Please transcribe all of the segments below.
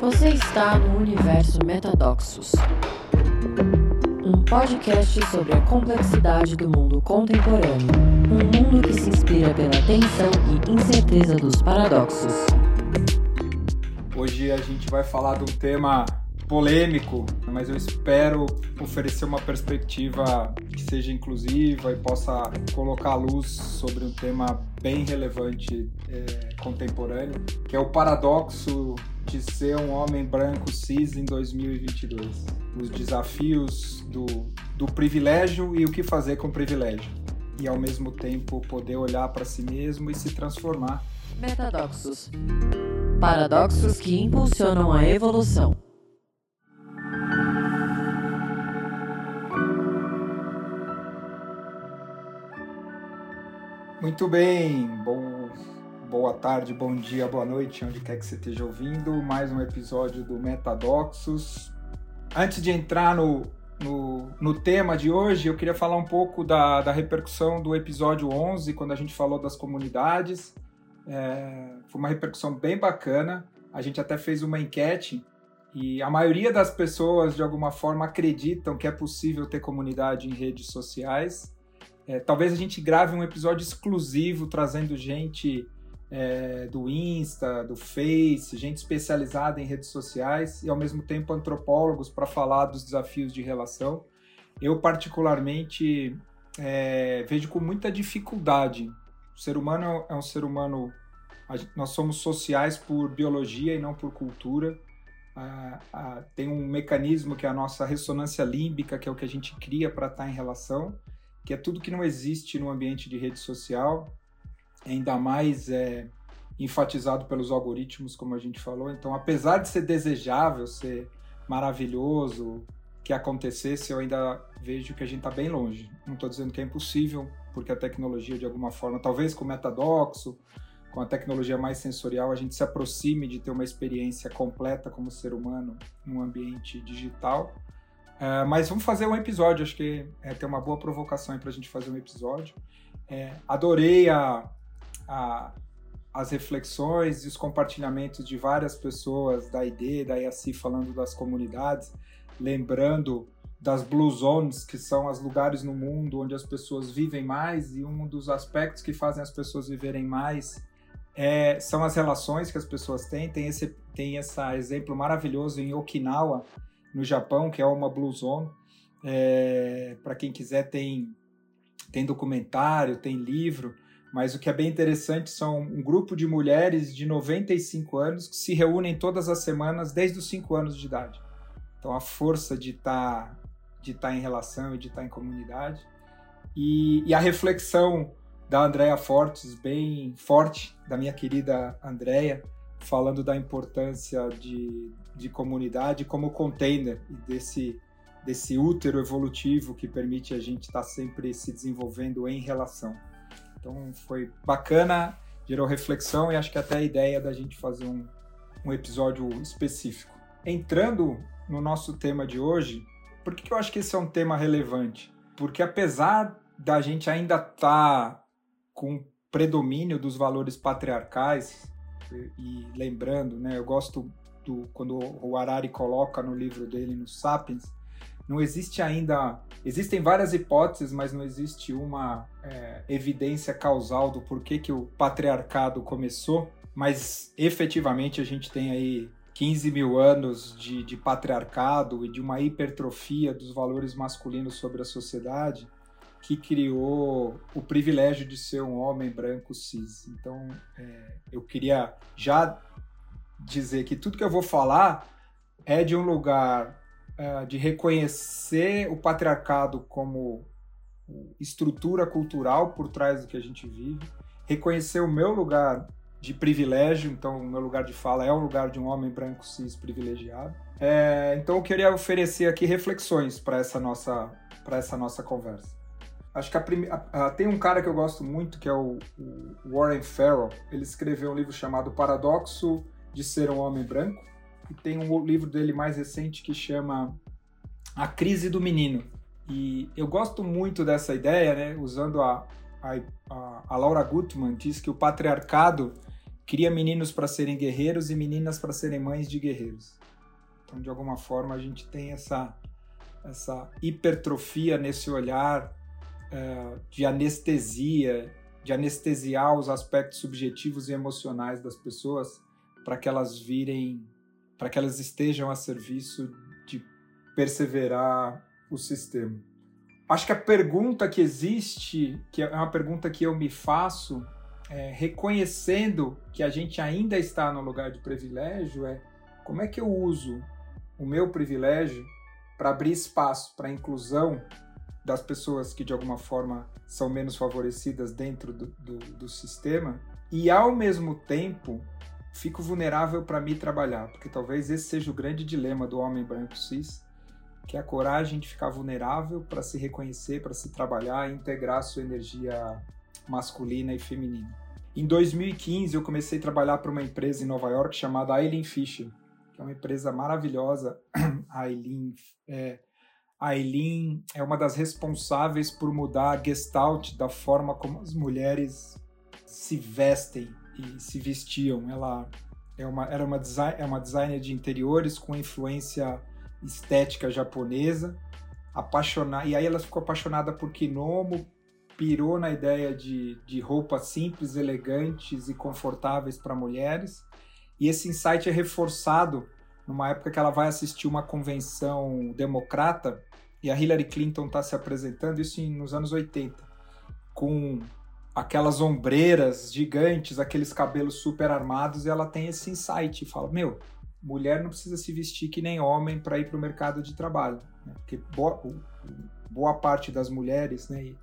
Você está no universo Metadoxos, um podcast sobre a complexidade do mundo contemporâneo, um mundo que se inspira pela tensão e incerteza dos paradoxos. Hoje a gente vai falar de um tema polêmico, mas eu espero oferecer uma perspectiva que seja inclusiva e possa colocar luz sobre um tema bem relevante é, contemporâneo, que é o paradoxo de ser um homem branco cis em 2022. Os desafios do, do privilégio e o que fazer com o privilégio. E ao mesmo tempo poder olhar para si mesmo e se transformar. Metadoxos. Paradoxos que impulsionam a evolução. Muito bem, bom, boa tarde, bom dia, boa noite, onde quer que você esteja ouvindo. Mais um episódio do Metadoxos. Antes de entrar no, no, no, tema de hoje, eu queria falar um pouco da, da repercussão do episódio 11, quando a gente falou das comunidades. É, foi uma repercussão bem bacana. A gente até fez uma enquete e a maioria das pessoas, de alguma forma, acreditam que é possível ter comunidade em redes sociais. É, talvez a gente grave um episódio exclusivo trazendo gente é, do Insta, do Face, gente especializada em redes sociais e ao mesmo tempo antropólogos para falar dos desafios de relação. Eu, particularmente, é, vejo com muita dificuldade. O ser humano é um ser humano. Nós somos sociais por biologia e não por cultura. Ah, ah, tem um mecanismo que é a nossa ressonância límbica, que é o que a gente cria para estar em relação que é tudo que não existe no ambiente de rede social, ainda mais é, enfatizado pelos algoritmos, como a gente falou. Então, apesar de ser desejável, ser maravilhoso, que acontecesse, eu ainda vejo que a gente está bem longe. Não estou dizendo que é impossível, porque a tecnologia, de alguma forma, talvez com o metadoxo, com a tecnologia mais sensorial, a gente se aproxime de ter uma experiência completa como ser humano num ambiente digital. Uh, mas vamos fazer um episódio, acho que é, tem uma boa provocação para a gente fazer um episódio. É, adorei a, a, as reflexões e os compartilhamentos de várias pessoas da ID, da IACI, falando das comunidades, lembrando das Blue Zones, que são os lugares no mundo onde as pessoas vivem mais, e um dos aspectos que fazem as pessoas viverem mais é, são as relações que as pessoas têm. Tem esse, tem esse exemplo maravilhoso em Okinawa, no Japão, que é uma Blue Zone. É, Para quem quiser, tem, tem documentário, tem livro, mas o que é bem interessante são um grupo de mulheres de 95 anos que se reúnem todas as semanas desde os 5 anos de idade. Então, a força de estar tá, de tá em relação e de estar tá em comunidade. E, e a reflexão da Andrea Fortes, bem forte, da minha querida Andrea, falando da importância de, de comunidade como container e desse, desse útero evolutivo que permite a gente estar tá sempre se desenvolvendo em relação. Então foi bacana, gerou reflexão e acho que até a ideia da gente fazer um, um episódio específico. Entrando no nosso tema de hoje, por que, eu acho que esse é um tema relevante? Porque apesar da gente ainda estar tá com predomínio dos valores patriarcais, e lembrando, né, eu gosto do quando o Harari coloca no livro dele no Sapiens, não existe ainda, existem várias hipóteses, mas não existe uma é, evidência causal do porquê que o patriarcado começou, mas efetivamente a gente tem aí 15 mil anos de, de patriarcado e de uma hipertrofia dos valores masculinos sobre a sociedade, que criou o privilégio de ser um homem branco cis. Então, é, eu queria já dizer que tudo que eu vou falar é de um lugar é, de reconhecer o patriarcado como estrutura cultural por trás do que a gente vive, reconhecer o meu lugar de privilégio, então o meu lugar de fala é o lugar de um homem branco cis privilegiado. É, então eu queria oferecer aqui reflexões para essa nossa para essa nossa conversa. Acho que a tem um cara que eu gosto muito, que é o, Warren Farrell. Ele escreveu um livro chamado Paradoxo de Ser um Homem Branco. E tem um livro dele mais recente que chama A Crise do Menino. E eu gosto muito dessa ideia, né? Usando a, a, a Laura Gutman, diz que o patriarcado cria meninos para serem guerreiros e meninas para serem mães de guerreiros. Então, de alguma forma, a gente tem essa, essa hipertrofia nesse olhar é, de anestesia, de anestesiar os aspectos subjetivos e emocionais das pessoas para que elas virem, para que elas estejam a serviço de perseverar o sistema. Acho que a pergunta que existe, que é uma pergunta que eu me faço, é, reconhecendo que a gente ainda está no lugar de privilégio, é como é que eu uso o meu privilégio para abrir espaço para a inclusão das pessoas que de alguma forma são menos favorecidas dentro do, do, do sistema e ao mesmo tempo fico vulnerável para me trabalhar, porque talvez esse seja o grande dilema do homem branco cis, que é a coragem de ficar vulnerável para se reconhecer, para se trabalhar e integrar sua energia masculina e feminina. Em 2015 eu comecei a trabalhar para uma empresa em Nova York chamada Eileen Fisher, que é uma empresa maravilhosa. A Eileen é, a Eileen é uma das responsáveis por mudar a gestalt da forma como as mulheres se vestem e se vestiam. Ela é uma, era uma, design, é uma designer de interiores com influência estética japonesa. Apaixonada, e aí ela ficou apaixonada por kimono, pirou na ideia de, de roupas simples, elegantes e confortáveis para mulheres. E esse insight é reforçado numa época que ela vai assistir uma convenção democrata e a Hillary Clinton está se apresentando, isso nos anos 80, com aquelas ombreiras gigantes, aqueles cabelos super armados, e ela tem esse insight e fala: Meu, mulher não precisa se vestir que nem homem para ir para o mercado de trabalho. Né? Porque boa, boa, parte das mulheres, né,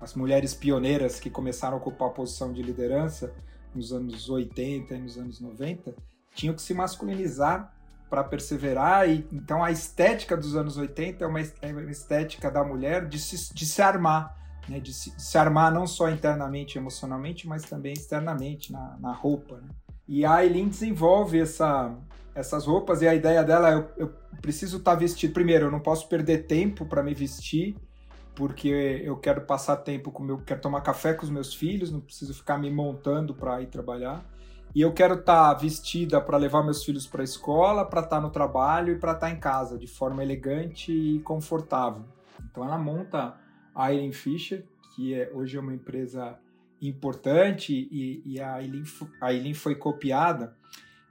as mulheres pioneiras que começaram a ocupar a posição de liderança nos anos 80 e nos anos 90, tinham que se masculinizar para perseverar. E, então a estética dos anos 80 é uma, é uma estética da mulher de se, de se armar, né? de, se, de se armar não só internamente, emocionalmente, mas também externamente, na, na roupa. Né? E a Aileen desenvolve essa, essas roupas e a ideia dela é eu, eu preciso estar tá vestido. Primeiro, eu não posso perder tempo para me vestir, porque eu quero passar tempo com meu, quero tomar café com os meus filhos, não preciso ficar me montando para ir trabalhar e eu quero estar tá vestida para levar meus filhos para a escola, para estar tá no trabalho e para estar tá em casa de forma elegante e confortável. Então ela monta a Eileen Fisher, que é, hoje é uma empresa importante e, e a, Eileen, a Eileen foi copiada.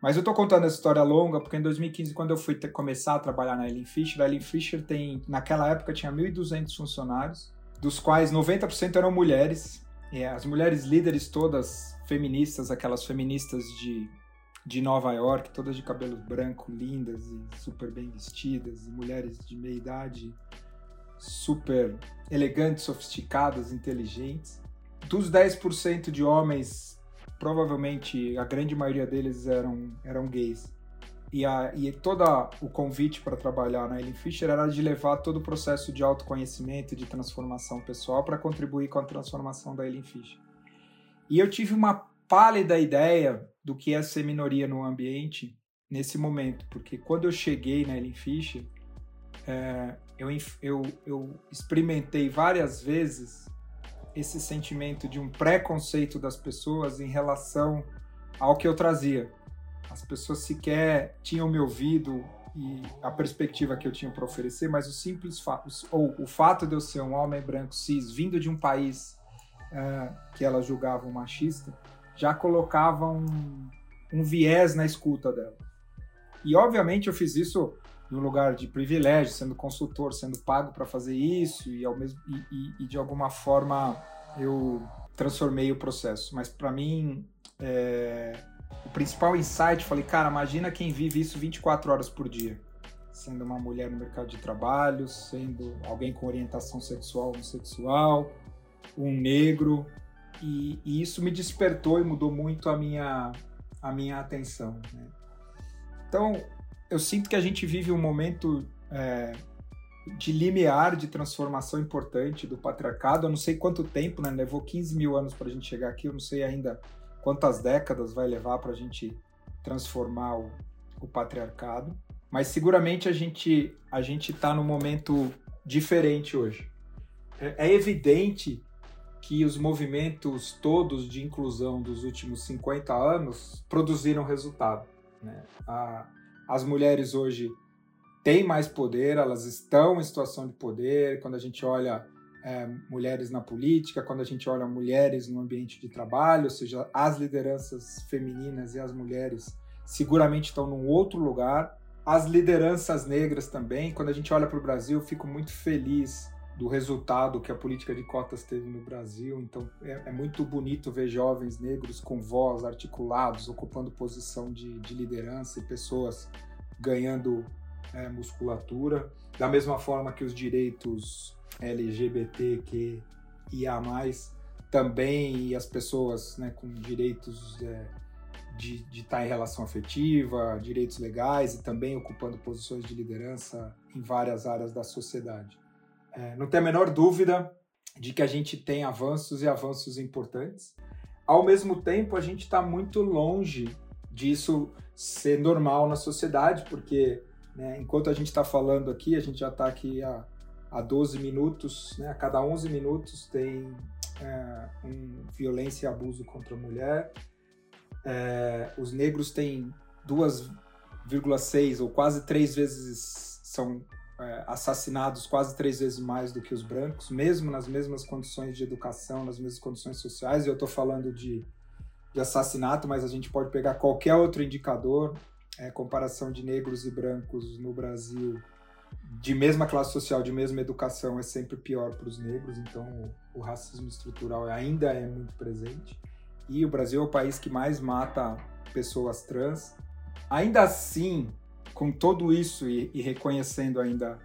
Mas eu estou contando essa história longa porque em 2015, quando eu fui ter, começar a trabalhar na Eileen Fisher, a Eileen Fisher tem, naquela época tinha 1.200 funcionários, dos quais 90% eram mulheres. E as mulheres líderes todas feministas, aquelas feministas de, de Nova York, todas de cabelo branco, lindas e super bem vestidas, mulheres de meia idade super elegantes, sofisticadas, inteligentes. Dos 10% de homens, provavelmente a grande maioria deles eram, eram gays. E, a, e todo o convite para trabalhar na Ellen Fisher era de levar todo o processo de autoconhecimento de transformação pessoal para contribuir com a transformação da Ellen Fisher. E eu tive uma pálida ideia do que é ser minoria no ambiente nesse momento, porque quando eu cheguei na Ellen Fisher, é, eu, eu, eu experimentei várias vezes esse sentimento de um preconceito das pessoas em relação ao que eu trazia. As pessoas sequer tinham me ouvido e a perspectiva que eu tinha para oferecer, mas o simples fato, ou o fato de eu ser um homem branco cis vindo de um país uh, que elas julgavam machista, já colocava um, um viés na escuta dela. E obviamente eu fiz isso num lugar de privilégio, sendo consultor, sendo pago para fazer isso e, ao mesmo, e, e, e, de alguma forma eu transformei o processo. Mas para mim, é, o principal insight, falei, cara, imagina quem vive isso 24 horas por dia. Sendo uma mulher no mercado de trabalho, sendo alguém com orientação sexual ou homossexual, um negro, e, e, isso me despertou e mudou muito a minha, a minha atenção. Né? Então, eu sinto que a gente vive um momento é, de limiar, de transformação importante do patriarcado. Eu não sei quanto tempo, né? levou 15 mil anos para a gente chegar aqui, eu não sei ainda quantas décadas vai levar para a gente transformar o, o patriarcado. Mas seguramente a gente a gente está num momento diferente hoje. É, é evidente que os movimentos todos de inclusão dos últimos 50 anos produziram resultado. Né? A, as mulheres hoje têm mais poder, elas estão em situação de poder. Quando a gente olha é, mulheres na política, quando a gente olha mulheres no ambiente de trabalho, ou seja, as lideranças femininas e as mulheres seguramente estão num outro lugar. As lideranças negras também. Quando a gente olha para o Brasil, eu fico muito feliz do resultado que a política de cotas teve no Brasil. Então é, é muito bonito ver jovens negros com voz, articulados, ocupando posição de, de liderança e pessoas ganhando é, musculatura. Da mesma forma que os direitos LGBTQIA+, também e as pessoas né, com direitos é, de, de estar em relação afetiva, direitos legais e também ocupando posições de liderança em várias áreas da sociedade. É, não tem a menor dúvida de que a gente tem avanços e avanços importantes. Ao mesmo tempo, a gente está muito longe disso ser normal na sociedade, porque né, enquanto a gente está falando aqui, a gente já está aqui há, há 12 minutos, né, a cada 11 minutos tem é, um violência e abuso contra a mulher. É, os negros têm 2,6 ou quase três vezes são é, assassinados quase três vezes mais do que os brancos, mesmo nas mesmas condições de educação, nas mesmas condições sociais. E eu estou falando de, de assassinato, mas a gente pode pegar qualquer outro indicador, é, comparação de negros e brancos no Brasil, de mesma classe social, de mesma educação, é sempre pior para os negros. Então, o, o racismo estrutural ainda é muito presente. E o Brasil é o país que mais mata pessoas trans. Ainda assim, com tudo isso e, e reconhecendo ainda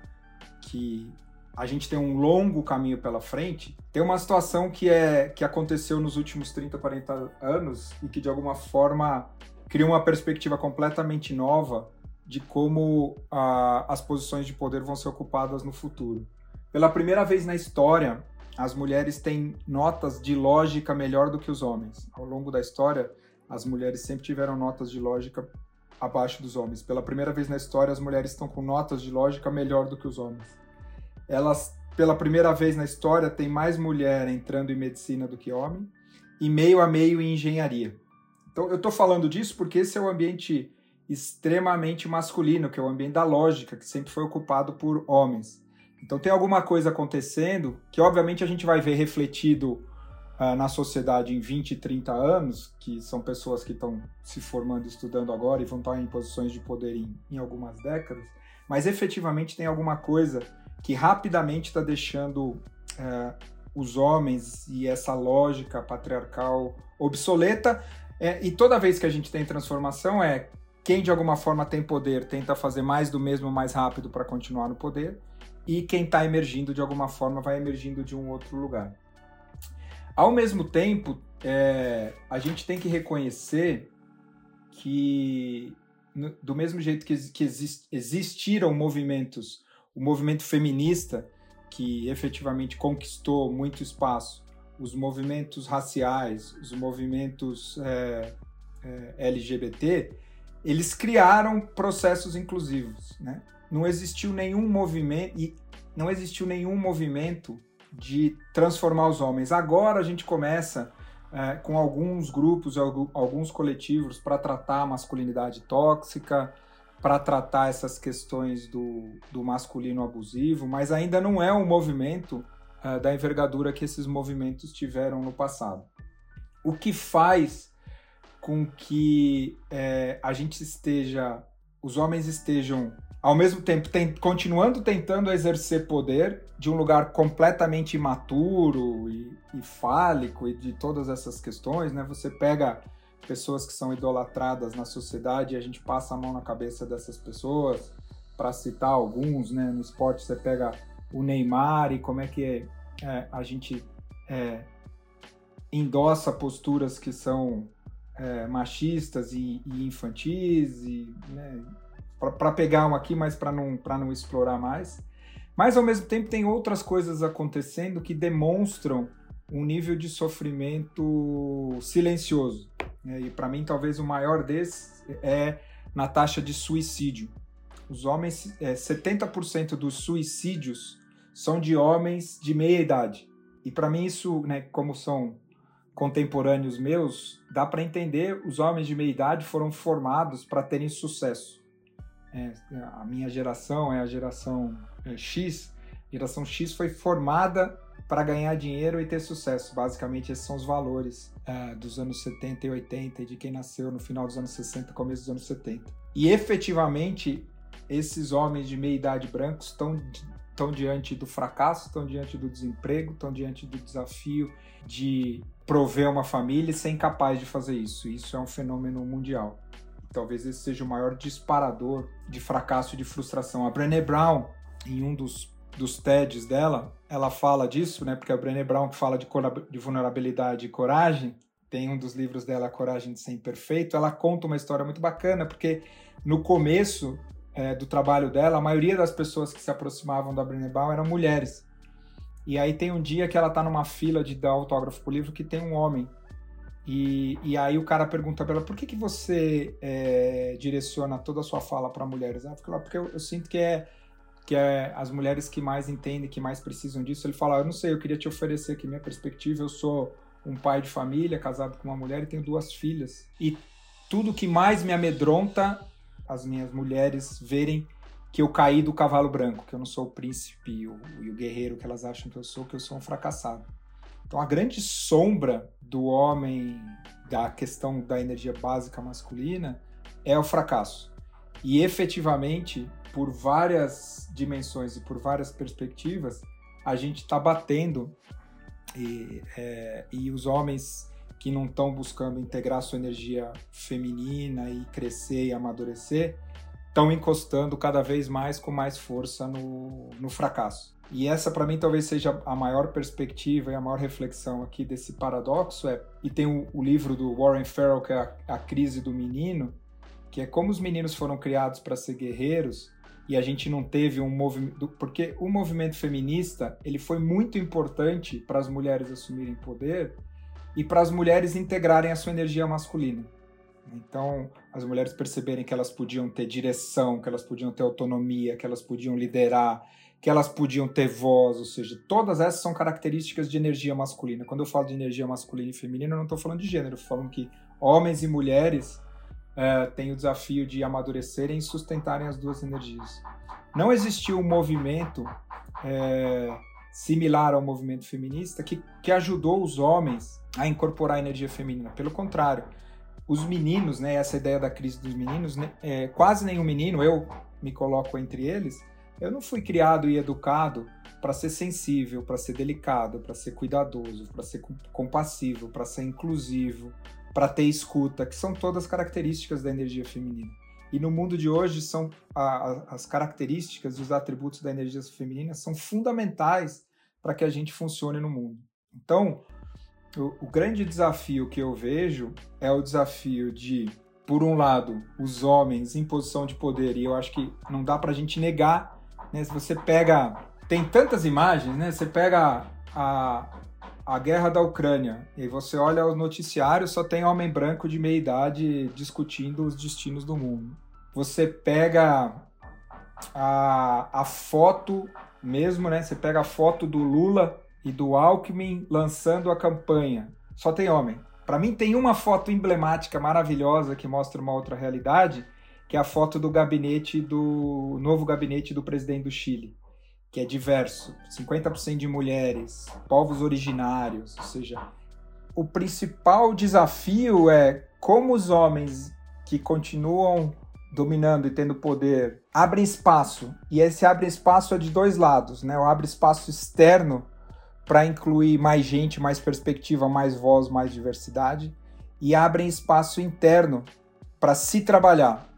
que a gente tem um longo caminho pela frente, tem uma situação que é que aconteceu nos últimos 30, 40 anos e que de alguma forma criou uma perspectiva completamente nova de como ah, as posições de poder vão ser ocupadas no futuro. Pela primeira vez na história, as mulheres têm notas de lógica melhor do que os homens. Ao longo da história, as mulheres sempre tiveram notas de lógica abaixo dos homens. Pela primeira vez na história, as mulheres estão com notas de lógica melhor do que os homens. Elas, pela primeira vez na história, tem mais mulher entrando em medicina do que homem e meio a meio em engenharia. Então, eu estou falando disso porque esse é o ambiente extremamente masculino, que é o ambiente da lógica, que sempre foi ocupado por homens. Então, tem alguma coisa acontecendo que, obviamente, a gente vai ver refletido uh, na sociedade em 20, 30 anos, que são pessoas que estão se formando, estudando agora e vão estar em posições de poder em, em algumas décadas, mas efetivamente tem alguma coisa que rapidamente está deixando uh, os homens e essa lógica patriarcal obsoleta. É, e toda vez que a gente tem transformação é quem de alguma forma tem poder tenta fazer mais do mesmo mais rápido para continuar no poder e quem está emergindo de alguma forma vai emergindo de um outro lugar. Ao mesmo tempo, é, a gente tem que reconhecer que, do mesmo jeito que, que exist, existiram movimentos, o movimento feminista, que efetivamente conquistou muito espaço, os movimentos raciais, os movimentos é, é, LGBT, eles criaram processos inclusivos. Né? Não existiu nenhum movimento, e não existiu nenhum movimento de transformar os homens. Agora a gente começa é, com alguns grupos, alguns coletivos para tratar a masculinidade tóxica, para tratar essas questões do, do masculino abusivo, mas ainda não é um movimento é, da envergadura que esses movimentos tiveram no passado. O que faz com que é, a gente esteja, os homens estejam ao mesmo tempo tem, continuando tentando exercer poder de um lugar completamente imaturo e, e fálico e de todas essas questões, né? Você pega pessoas que são idolatradas na sociedade e a gente passa a mão na cabeça dessas pessoas, para citar alguns, né? No esporte você pega o Neymar e como é que é, é, a gente é, endossa posturas que são é, machistas e, e infantis e né, para pegar um aqui, mas para não, não explorar mais. Mas ao mesmo tempo tem outras coisas acontecendo que demonstram um nível de sofrimento silencioso. Né? E para mim, talvez o maior desses é na taxa de suicídio. Os homens, é, 70% dos suicídios são de homens de meia idade. E para mim isso, né, como são contemporâneos meus, dá para entender os homens de meia idade foram formados para terem sucesso. É, a minha geração é a geração é, X. Geração X foi formada para ganhar dinheiro e ter sucesso. Basicamente, esses são os valores é, dos anos 70 e 80 e de quem nasceu no final dos anos 60, começo dos anos 70. E efetivamente, esses homens de meia idade brancos estão estão diante do fracasso, estão diante do desemprego, estão diante do desafio de prover uma família e ser incapaz de fazer isso. Isso é um fenômeno mundial. Talvez esse seja o maior disparador de fracasso e de frustração. A Brené Brown, em um dos, dos TEDs dela, ela fala disso, né? Porque a Brené Brown que fala de, de vulnerabilidade e coragem, tem um dos livros dela, Coragem de Ser Imperfeito, ela conta uma história muito bacana, porque no começo é, do trabalho dela, a maioria das pessoas que se aproximavam da Brené Brown eram mulheres. E aí tem um dia que ela tá numa fila de dar autógrafo pro livro que tem um homem. E, e aí o cara pergunta pra ela, por que, que você é, direciona toda a sua fala para mulheres? Ela fala, porque eu, eu, sinto que é, que é as mulheres que mais entendem, que mais precisam disso. Ele fala, eu não sei, eu queria te oferecer aqui minha perspectiva, eu sou um pai de família, casado com uma mulher e tenho duas filhas. E tudo que mais me amedronta as minhas mulheres verem que eu caí do cavalo branco, que eu não sou o príncipe e o, e o guerreiro que elas acham que eu sou, que eu sou um fracassado. Então a grande sombra do homem, da questão da energia básica masculina, é o fracasso. E efetivamente, por várias dimensões e por várias perspectivas, a gente está batendo e, é, e os homens que não estão buscando integrar sua energia feminina e crescer e amadurecer, estão encostando cada vez mais com mais força no, no fracasso. E essa, para mim, talvez seja a maior perspectiva e a maior reflexão aqui desse paradoxo. É, e tem o, o livro do Warren Farrell, que é a, a Crise do Menino, que é como os meninos foram criados para ser guerreiros e a gente não teve um movimento porque o movimento feminista ele foi muito importante para as mulheres assumirem poder e para as mulheres integrarem a sua energia masculina. Então, as mulheres perceberem que elas podiam ter direção, que elas podiam ter autonomia, que elas podiam liderar, que elas podiam ter voz, ou seja, todas essas são características de energia masculina. Quando eu falo de energia masculina e feminina, eu não estou falando de gênero, eu falando que homens e mulheres é, têm o desafio de amadurecerem e sustentarem as duas energias. Não existiu um movimento é, similar ao movimento feminista que, que ajudou os homens a incorporar a energia feminina. Pelo contrário, os meninos, né, essa ideia da crise dos meninos, né, é, quase nenhum menino, eu me coloco entre eles, eu não fui criado e educado para ser sensível, para ser delicado, para ser cuidadoso, para ser compassivo, para ser inclusivo, para ter escuta, que são todas características da energia feminina. E no mundo de hoje são a, a, as características e os atributos da energia feminina são fundamentais para que a gente funcione no mundo. Então, o, o grande desafio que eu vejo é o desafio de, por um lado, os homens em posição de poder, e eu acho que não dá para a gente negar, né? Se você pega. Tem tantas imagens, né? Você pega a, a guerra da Ucrânia e você olha os noticiários, só tem homem branco de meia idade discutindo os destinos do mundo. Você pega a, a foto mesmo, né? Você pega a foto do Lula e do Alckmin lançando a campanha. Só tem homem. Para mim tem uma foto emblemática, maravilhosa, que mostra uma outra realidade, que é a foto do gabinete do novo gabinete do presidente do Chile, que é diverso, 50% de mulheres, povos originários, ou seja, o principal desafio é como os homens que continuam dominando e tendo poder abrem espaço, e esse abre espaço é de dois lados, né? O abre espaço externo para incluir mais gente, mais perspectiva, mais voz, mais diversidade, e abrem espaço interno para se trabalhar,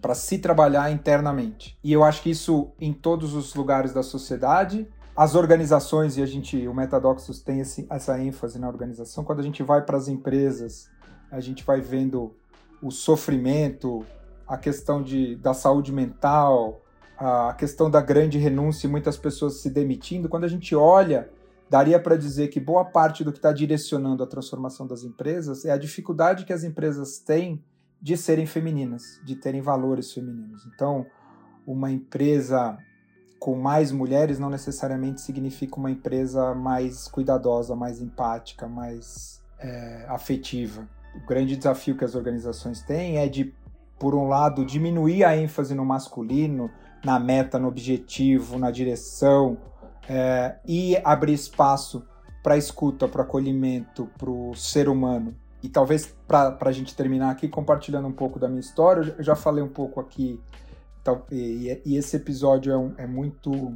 para se trabalhar internamente. E eu acho que isso em todos os lugares da sociedade, as organizações, e a gente, o Metadoxus tem esse, essa ênfase na organização, quando a gente vai para as empresas, a gente vai vendo o sofrimento, a questão de, da saúde mental, a questão da grande renúncia e muitas pessoas se demitindo, quando a gente olha daria para dizer que boa parte do que está direcionando a transformação das empresas é a dificuldade que as empresas têm de serem femininas, de terem valores femininos. Então, uma empresa com mais mulheres não necessariamente significa uma empresa mais cuidadosa, mais empática, mais é, afetiva. O grande desafio que as organizações têm é de, por um lado, diminuir a ênfase no masculino, na meta, no objetivo, na direção, é, e abrir espaço para escuta, para acolhimento, para o ser humano. E talvez para a gente terminar aqui, compartilhando um pouco da minha história, eu já falei um pouco aqui e, esse episódio é, um, é muito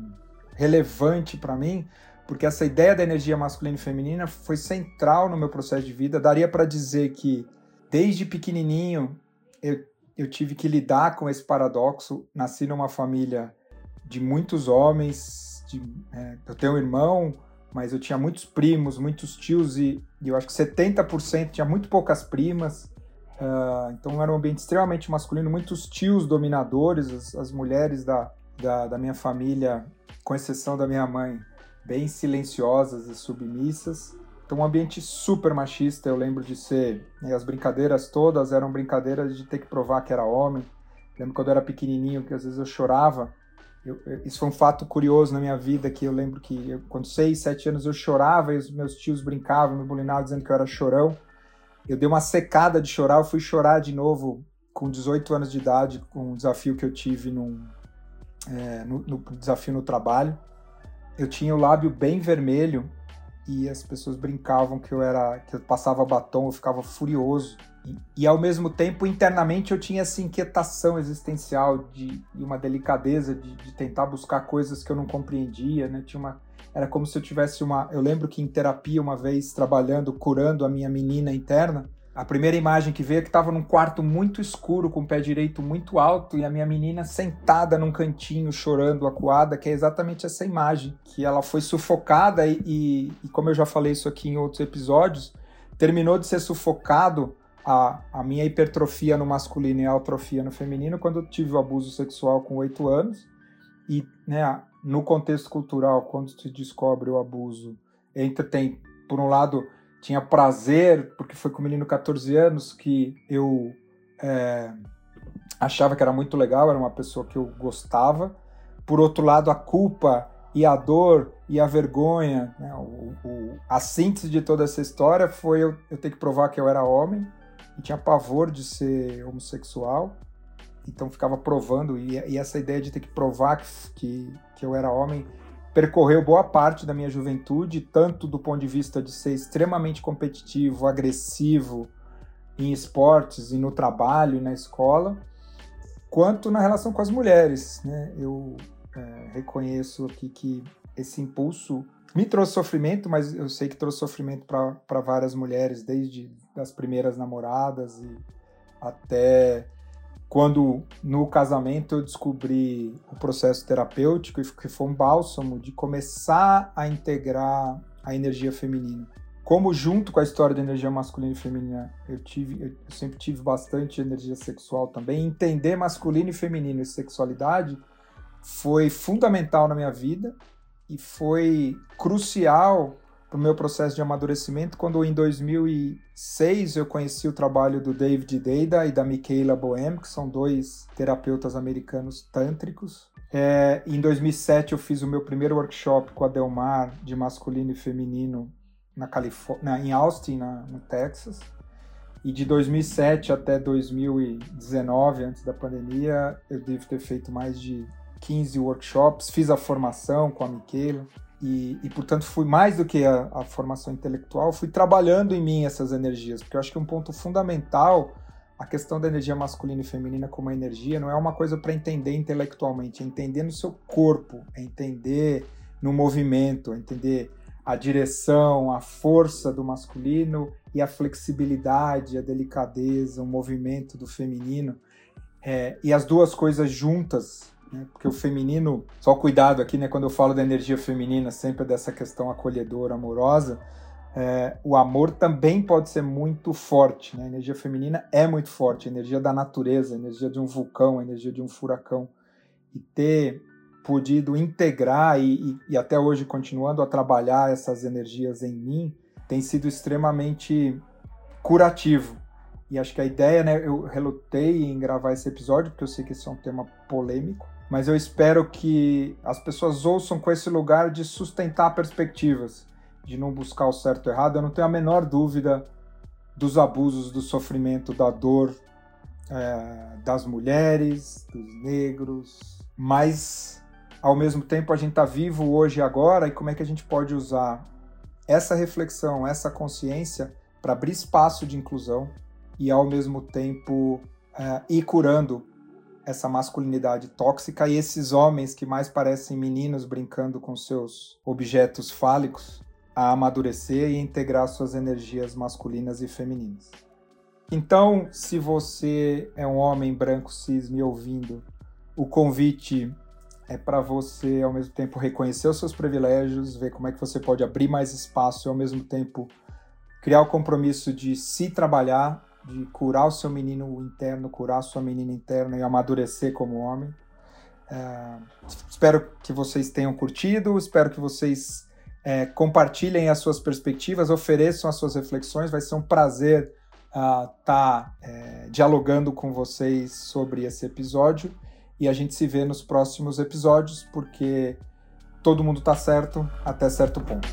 relevante para mim, porque essa ideia da energia masculina e feminina foi central no meu processo de vida. Daria para dizer que desde pequenininho eu, eu tive que lidar com esse paradoxo. Nasci numa família de muitos homens, de, é, eu tenho um irmão, mas eu tinha muitos primos, muitos tios e, e eu acho que 70% tinha muito poucas primas. Uh, então era um ambiente extremamente masculino, muitos tios dominadores, as, as mulheres da, da, da, minha família, com exceção da minha mãe, bem silenciosas e submissas. Então um ambiente super machista, eu lembro de ser, né, as brincadeiras todas eram brincadeiras de ter que provar que era homem. Eu lembro quando eu era pequenininho, que às vezes eu chorava, eu, isso foi um fato curioso na minha vida, que eu lembro que eu, com 6, 7 anos eu chorava e os meus tios brincavam, me bulinavam dizendo que eu era chorão eu dei uma secada de chorar, eu fui chorar de novo com 18 anos de idade, com um desafio que eu tive num, é, no, no, desafio no trabalho. Eu tinha o lábio bem vermelho e as pessoas brincavam que eu era que eu passava batom, eu ficava furioso. E, e ao mesmo tempo, internamente, eu tinha essa inquietação existencial de, e uma delicadeza de, de tentar buscar coisas que eu não compreendia, né? Tinha uma era como se eu tivesse uma. Eu lembro que em terapia, uma vez, trabalhando, curando a minha menina interna, a primeira imagem que veio é que estava num quarto muito escuro, com o pé direito muito alto, e a minha menina sentada num cantinho, chorando, acuada, que é exatamente essa imagem, que ela foi sufocada e, e, e como eu já falei isso aqui em outros episódios, terminou de ser sufocado a, a minha hipertrofia no masculino e a atrofia no feminino quando eu tive o abuso sexual com oito anos, e né, no contexto cultural, quando se descobre o abuso, entre tem, por um lado, tinha prazer, porque foi com o menino 14 anos que eu é, achava que era muito legal, era uma pessoa que eu gostava. Por outro lado, a culpa e a dor e a vergonha, né, o, o, a síntese de toda essa história foi eu, eu ter que provar que eu era homem e tinha pavor de ser homossexual então ficava provando, e, e, essa ideia de ter que provar que, que, que eu era homem percorreu boa parte da minha juventude, tanto do ponto de vista de ser extremamente competitivo, agressivo em esportes e no trabalho e na escola, quanto na relação com as mulheres. Né? Eu é, reconheço aqui que esse impulso me trouxe sofrimento, mas eu sei que trouxe sofrimento para várias mulheres, desde as primeiras namoradas e até quando no casamento eu descobri o processo terapêutico, que foi um bálsamo de começar a integrar a energia feminina. Como junto com a história da energia masculina e feminina, eu tive, eu sempre tive bastante energia sexual também. Entender masculino e feminino e sexualidade foi fundamental na minha vida e foi crucial para o meu processo de amadurecimento quando em 2006 eu conheci o trabalho do David Deida e da Michaela Boehm, que são dois terapeutas americanos tântricos. É, em 2007 eu fiz o meu primeiro workshop com a Delmar de masculino e feminino na Califórnia, em Austin, na, no Texas. E de 2007 até 2019, antes da pandemia, eu devo ter feito mais de 15 workshops, fiz a formação com a Michaela. E, e, portanto, fui mais do que a, a, formação intelectual, fui trabalhando em mim essas energias, porque eu acho que um ponto fundamental, a questão da energia masculina e feminina como energia, não é uma coisa para entender intelectualmente, é entender no seu corpo, é entender no movimento, é entender a direção, a força do masculino e a flexibilidade, a delicadeza, o movimento do feminino. É, e as duas coisas juntas né? Porque o feminino, só cuidado aqui, né? Quando eu falo da energia feminina, sempre dessa questão acolhedora, amorosa, é, o amor também pode ser muito forte. Né? A energia feminina é muito forte, a energia da natureza, a energia de um vulcão, a energia de um furacão. E ter podido integrar e, e, e até hoje continuando a trabalhar essas energias em mim tem sido extremamente curativo. e acho que a ideia, né, eu relutei em gravar esse episódio, porque eu sei que esse é um tema polêmico, mas eu espero que as pessoas ouçam com esse lugar de sustentar perspectivas, de não buscar o certo e o errado. Eu não tenho a menor dúvida dos abusos, do sofrimento, da dor é, das mulheres, dos negros, mas ao mesmo tempo a gente está vivo hoje e agora e como é que a gente pode usar essa reflexão, essa consciência para abrir espaço de inclusão e ao mesmo tempo é, ir curando essa masculinidade tóxica e esses homens que mais parecem meninos brincando com seus objetos fálicos a amadurecer e integrar suas energias masculinas e femininas. Então, se você é um homem branco cis me ouvindo, o convite é para você ao mesmo tempo reconhecer os seus privilégios, ver como é que você pode abrir mais espaço e ao mesmo tempo criar o compromisso de se trabalhar, de curar o seu menino interno, curar a sua menina interna e amadurecer como homem. É, espero que vocês tenham curtido, espero que vocês é, compartilhem as suas perspectivas, ofereçam as suas reflexões. Vai ser um prazer estar uh, tá, é, dialogando com vocês sobre esse episódio. E a gente se vê nos próximos episódios, porque todo mundo está certo até certo ponto.